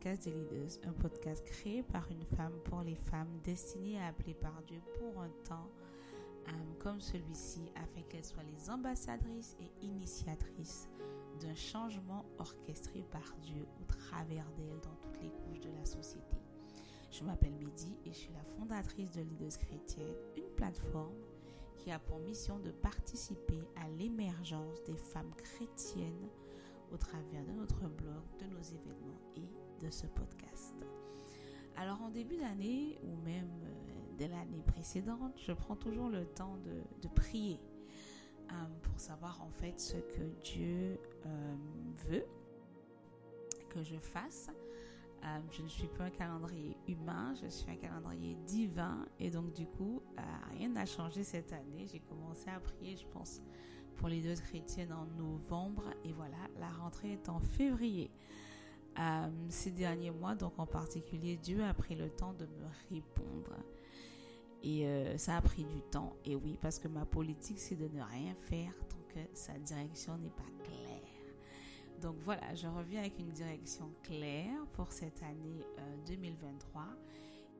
podcast des leaders, un podcast créé par une femme pour les femmes destiné à appeler par Dieu pour un temps euh, comme celui-ci afin qu'elles soient les ambassadrices et initiatrices d'un changement orchestré par Dieu au travers d'elles dans toutes les couches de la société. Je m'appelle Mehdi et je suis la fondatrice de Leaders Chrétiennes, une plateforme qui a pour mission de participer à l'émergence des femmes chrétiennes au travers de notre blog, de nos événements et de ce podcast. Alors en début d'année ou même euh, de l'année précédente, je prends toujours le temps de, prier euh, pour savoir en fait ce que Dieu euh, veut que je fasse. je ne suis pas un calendrier humain, je suis un calendrier divin et donc du coup, rien n'a changé cette année. J'ai commencé à prier, je pense, pour les deux chrétiennes en novembre et voilà, la rentrée est en février. Euh, ces derniers mois, donc en particulier, Dieu a pris le temps de me répondre. Et euh, ça a pris du temps. Et oui, parce que ma politique, c'est de ne rien faire tant que sa direction n'est pas claire. Donc voilà, je reviens avec une direction claire pour cette année 2023.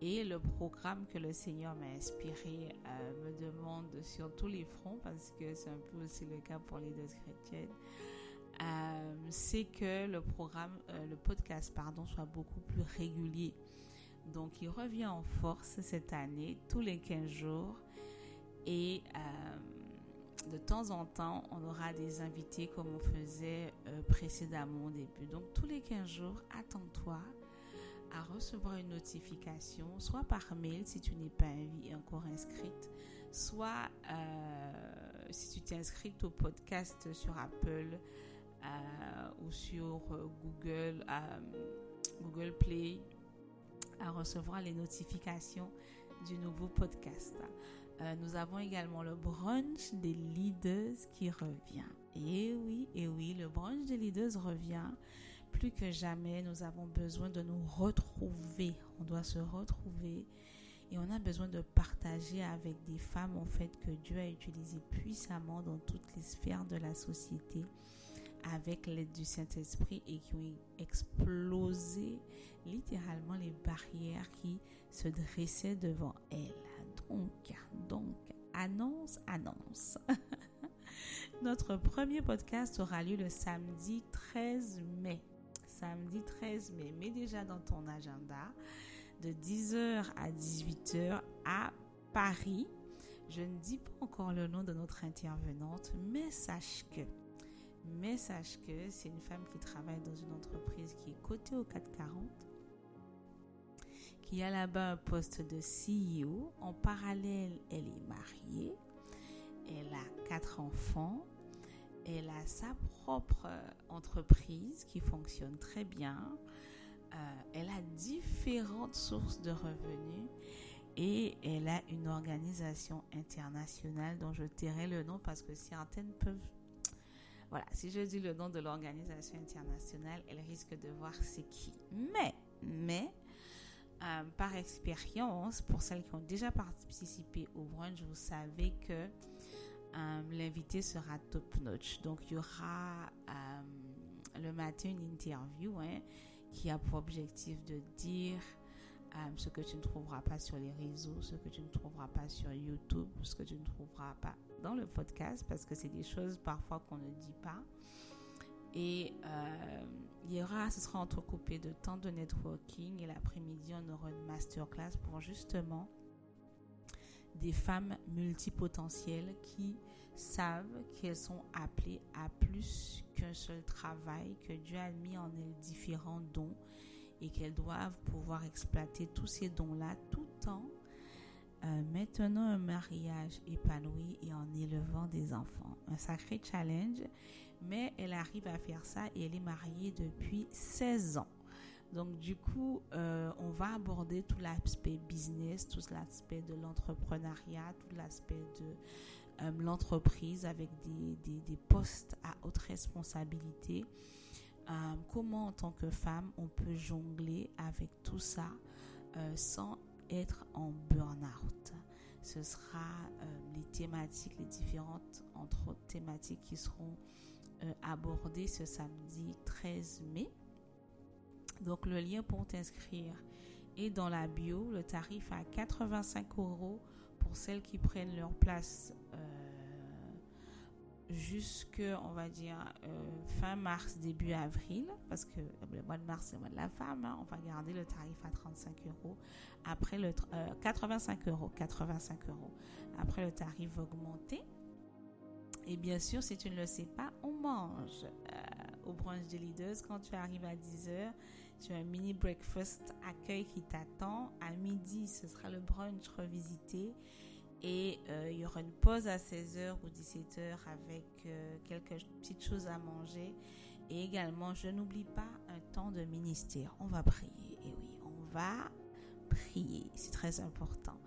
Et le programme que le Seigneur m'a inspiré euh, me demande sur tous les fronts, parce que c'est un peu aussi le cas pour les deux chrétiennes, euh, c'est que le programme, euh, le podcast, pardon, soit beaucoup plus régulier. Donc, il revient en force cette année, tous les 15 jours. Et de temps en temps, on aura des invités comme on faisait précédemment au début. Donc, tous les 15 jours, attends-toi à recevoir une notification, soit par mail si tu n'es pas encore inscrite, soit euh, si tu t'es inscrite au podcast sur Apple euh, ou sur euh, Google, Google Play, à recevoir les notifications du nouveau podcast. nous avons également le brunch des leaders qui revient. Et oui, et oui, le brunch des leaders revient plus que jamais, nous avons besoin de nous retrouver. On doit se retrouver et on a besoin de partager avec des femmes en fait que Dieu a utilisées puissamment dans toutes les sphères de la société avec l'aide du Saint-Esprit et qui ont explosé littéralement les barrières qui se dressaient devant elles. Donc, donc, annonce, annonce. Notre premier podcast aura lieu le samedi 13 mai samedi 13 mai. Mets déjà dans ton agenda de 10h à 18h à Paris. Je ne dis pas encore le nom de notre intervenante, mais sache que, mais sache que c'est une femme qui travaille dans une entreprise qui est cotée au 440, qui a là-bas un poste de CEO. En parallèle, elle est mariée, elle a quatre enfants, elle a sa propre euh, entreprise qui fonctionne très bien. Euh, elle a différentes sources de revenus et elle a une organisation internationale dont je tairai le nom parce que certaines peuvent... Voilà, si je dis le nom de l'organisation internationale, elle risque de voir c'est qui. Mais, mais, euh, par expérience, pour celles qui ont déjà participé au brunch, vous savez que euh, l'invité sera top notch. Donc, il y aura euh, le matin une interview hein, qui a pour objectif de dire euh, ce que tu ne trouveras pas sur les réseaux, ce que tu ne trouveras pas sur YouTube, ce que tu ne trouveras pas dans le podcast, parce que c'est des choses parfois qu'on ne dit pas. Et il y aura, ce sera entrecoupé de temps de networking et l'après-midi, on aura une masterclass pour justement des femmes multipotentielles qui savent qu'elles sont appelées à plus qu'un seul travail, que Dieu a mis en elles différents dons et qu'elles doivent pouvoir exploiter tous ces dons-là tout en euh, maintenant un mariage épanoui et en élevant des enfants. Un sacré challenge, mais elle arrive à faire ça et elle est mariée depuis 16 ans. Donc du coup, euh, on va aborder tout l'aspect business, tout l'aspect de l'entrepreneuriat, tout l'aspect de euh, l'entreprise avec des, postes à haute responsabilité. Euh, comment en tant que femme, on peut jongler avec tout ça sans être en burn-out? Ce sera les thématiques, les différentes entre autres thématiques qui seront aborder ce samedi 13 mai. Donc le lien pour t'inscrire est dans la bio. Le tarif à 85 euros pour celles qui prennent leur place jusque, on va dire, euh, fin mars, début avril, parce que le mois de mars, c'est le mois de la femme, hein. on va garder le tarif à 35 euros. Après le, 85 euh, euros, 85 euros. Après, le tarif va augmenter. Et bien sûr, si tu ne le sais pas, on mange euh, au brunch des leaders. Quand tu arrives à 10h, tu as un mini breakfast accueil qui t'attend. À midi, ce sera le brunch revisité. Et euh, il y aura une pause à 16h ou 17h avec euh, quelques petites choses à manger. Et également, je n'oublie pas un temps de ministère. On va prier. Et oui, on va prier. C'est très important.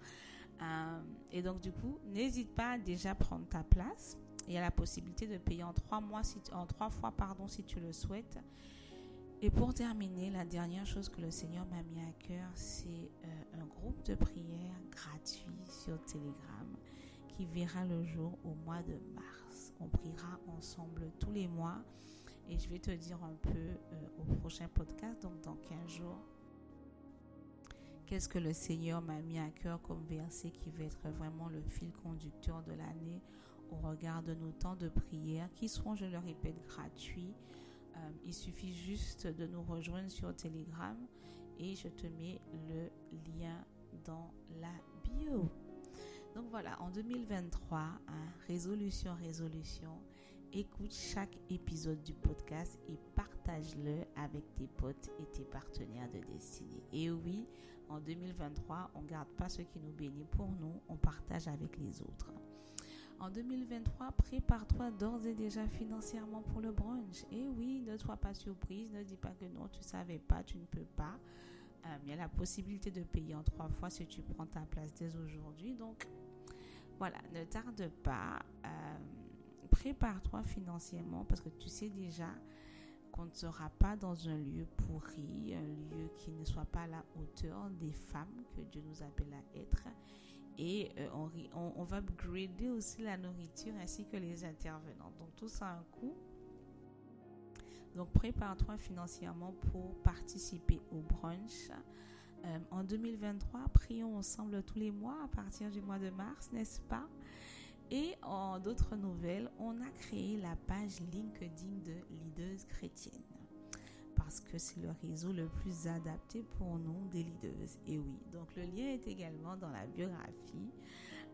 Euh, et donc, du coup, n'hésite pas à déjà prendre ta place. Il y a la possibilité de payer en trois mois, si, en trois fois, pardon, si tu le souhaites. Et pour terminer, la dernière chose que le Seigneur m'a mis à cœur, c'est euh, un groupe de prière gratuit sur Telegram qui verra le jour au mois de mars. On priera ensemble tous les mois et je vais te dire un peu euh, au prochain podcast, donc dans 15 jours, qu'est-ce que le Seigneur m'a mis à cœur comme verset qui va être vraiment le fil conducteur de l'année au regard de nos temps de prière qui seront, je le répète, gratuits euh, il suffit juste de nous rejoindre sur Telegram et je te mets le lien dans la bio. Donc voilà, en 2023, hein, résolution, résolution, écoute chaque épisode du podcast et partage-le avec tes potes et tes partenaires de destinée. Et oui, en 2023, on ne garde pas ce qui nous bénit pour nous, on partage avec les autres. En 2023, prépare-toi d'ores et déjà financièrement pour le brunch. Et oui, ne sois pas surprise, ne dis pas que non, tu savais pas, tu ne peux pas. Euh, il y a la possibilité de payer en trois fois si tu prends ta place dès aujourd'hui. Donc, voilà, ne tarde pas. Euh, prépare-toi financièrement parce que tu sais déjà qu'on ne sera pas dans un lieu pourri, un lieu qui ne soit pas à la hauteur des femmes que Dieu nous appelle à être et euh, on, va upgrader aussi la nourriture ainsi que les intervenants. Donc tout ça a un coût. Donc prépare-toi financièrement pour participer au brunch. Euh, en 2023, prions ensemble tous les mois à partir du mois de mars, n'est-ce pas? Et en d'autres nouvelles, on a créé la page LinkedIn de Leaders chrétiennes que c'est le réseau le plus adapté pour nous des leaders. Et oui, donc le lien est également dans la biographie.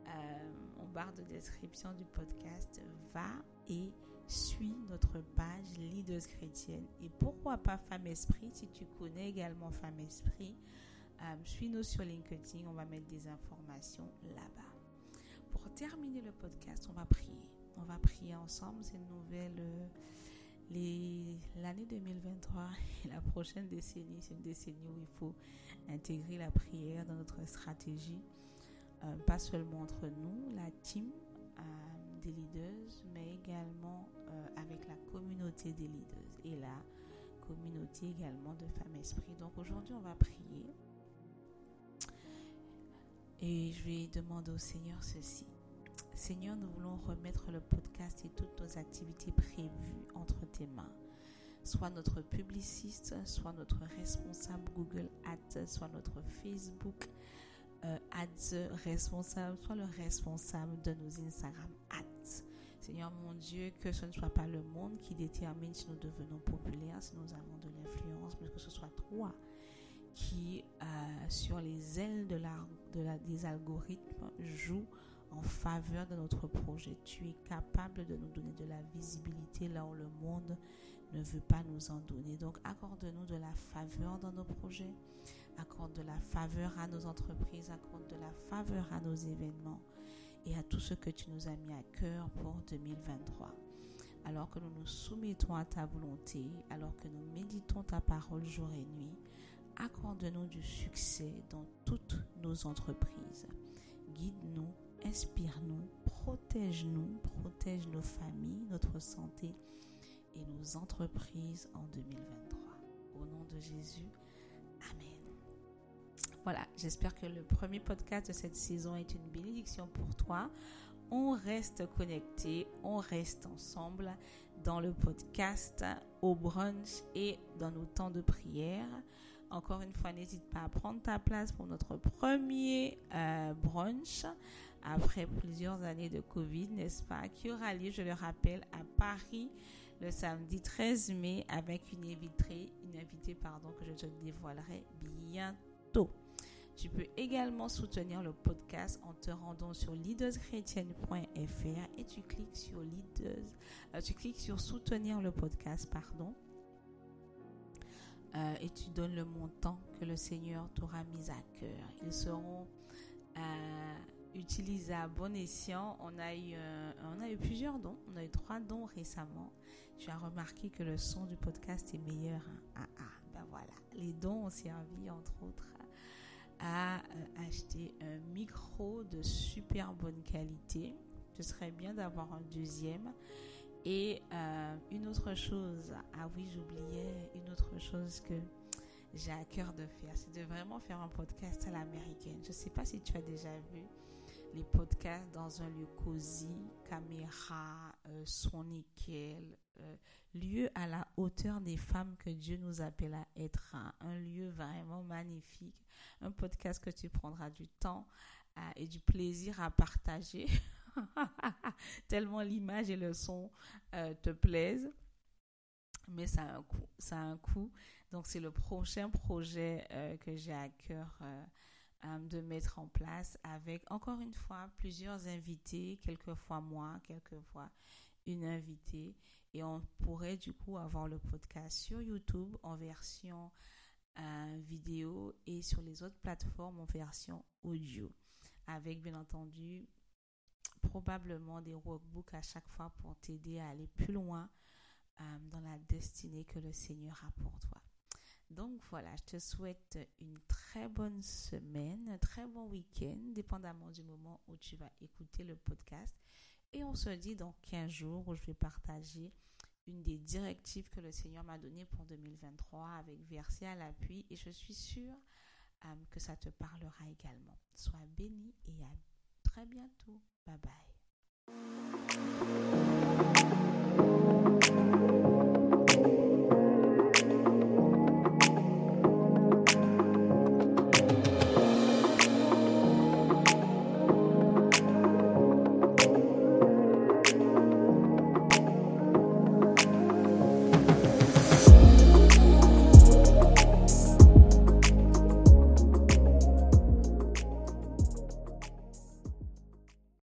Euh, en barre de description du podcast, va et suis notre page Leaders chrétienne. Et pourquoi pas Femme Esprit, si tu connais également Femme Esprit, euh, suis-nous sur LinkedIn, on va mettre des informations là-bas. Pour terminer le podcast, on va prier. On va prier ensemble, c'est une nouvelle... Euh, L'année 2023 et la prochaine décennie, c'est une décennie où il faut intégrer la prière dans notre stratégie, euh, pas seulement entre nous, la team euh, des leaders, mais également euh, avec la communauté des leaders et la communauté également de femmes esprits. Donc aujourd'hui, on va prier et je vais demander au Seigneur ceci. Seigneur, nous voulons remettre le podcast et toutes nos activités prévues entre tes mains. Soit notre publiciste, soit notre responsable Google Ads, soit notre Facebook euh, Ads responsable, soit le responsable de nos Instagram Ads. Seigneur mon Dieu, que ce ne soit pas le monde qui détermine si nous devenons populaires, si nous avons de l'influence, mais que ce soit toi qui, euh, sur les ailes de la, de la, des algorithmes, joue en faveur de notre projet. Tu es capable de nous donner de la visibilité là où le monde ne veut pas nous en donner. Donc accorde-nous de la faveur dans nos projets, accorde de la faveur à nos entreprises, accorde de la faveur à nos événements et à tout ce que tu nous as mis à cœur pour 2023. Alors que nous nous soumettons à ta volonté, alors que nous méditons ta parole jour et nuit, accorde-nous du succès dans toutes nos entreprises. Guide-nous inspire-nous, protège-nous, protège nos familles, notre santé et nos entreprises en 2023. Au nom de Jésus, Amen. Voilà, j'espère que le premier podcast de cette saison est une bénédiction pour toi. on reste connecté, on reste ensemble dans le podcast, au brunch et dans nos temps de prière. Encore une fois, n'hésite pas à prendre ta place pour notre premier euh, brunch après plusieurs années de Covid, n'est-ce pas, qui aura lieu, je le rappelle, à Paris le samedi 13 mai avec une invitée, une invitée pardon, que je te dévoilerai bientôt. Tu peux également soutenir le podcast en te rendant sur leaderschrétienne.fr et tu cliques sur leaders, euh, tu cliques sur soutenir le podcast, pardon. Euh, et tu donnes le montant que le Seigneur t'aura mis à cœur. Ils seront euh, utilisés à bon escient. On a eu, on a eu plusieurs dons. On a eu trois dons récemment. Tu as remarqué que le son du podcast est meilleur. Hein? Ah, ah, ben voilà. Les dons ont servi, entre autres, à euh, acheter un micro de super bonne qualité. Ce serait bien d'avoir un deuxième. Et euh, une autre chose, ah oui, j'oubliais une autre chose que j'ai à cœur de faire, c'est de vraiment faire un podcast à l'américaine. Je ne sais pas si tu as déjà vu les podcasts dans un lieu cosy, caméra, euh, son nickel, lieu à la hauteur des femmes que Dieu nous appelle à être, un lieu vraiment magnifique un podcast que tu prendras du temps euh, et du plaisir à partager. Tellement l'image et le son euh, te plaisent. Mais ça a un coût. Ça un coût. Donc, c'est le prochain projet euh, que j'ai à cœur de mettre en place avec, encore une fois, plusieurs invités, quelquefois moi, quelquefois une invitée. Et on pourrait du coup avoir le podcast sur YouTube en version vidéo et sur les autres plateformes en version audio. Avec bien entendu probablement des workbooks à chaque fois pour t'aider à aller plus loin euh, dans la destinée que le Seigneur a pour toi. Donc voilà, je te souhaite une très bonne semaine, un très bon week-end, dépendamment du moment où tu vas écouter le podcast. Et on se dit dans 15 jours où je vais partager une des directives que le Seigneur m'a données pour 2023 avec verset à l'appui et je suis sûre euh, que ça te parlera également. Sois béni et à très bientôt. Bye bye.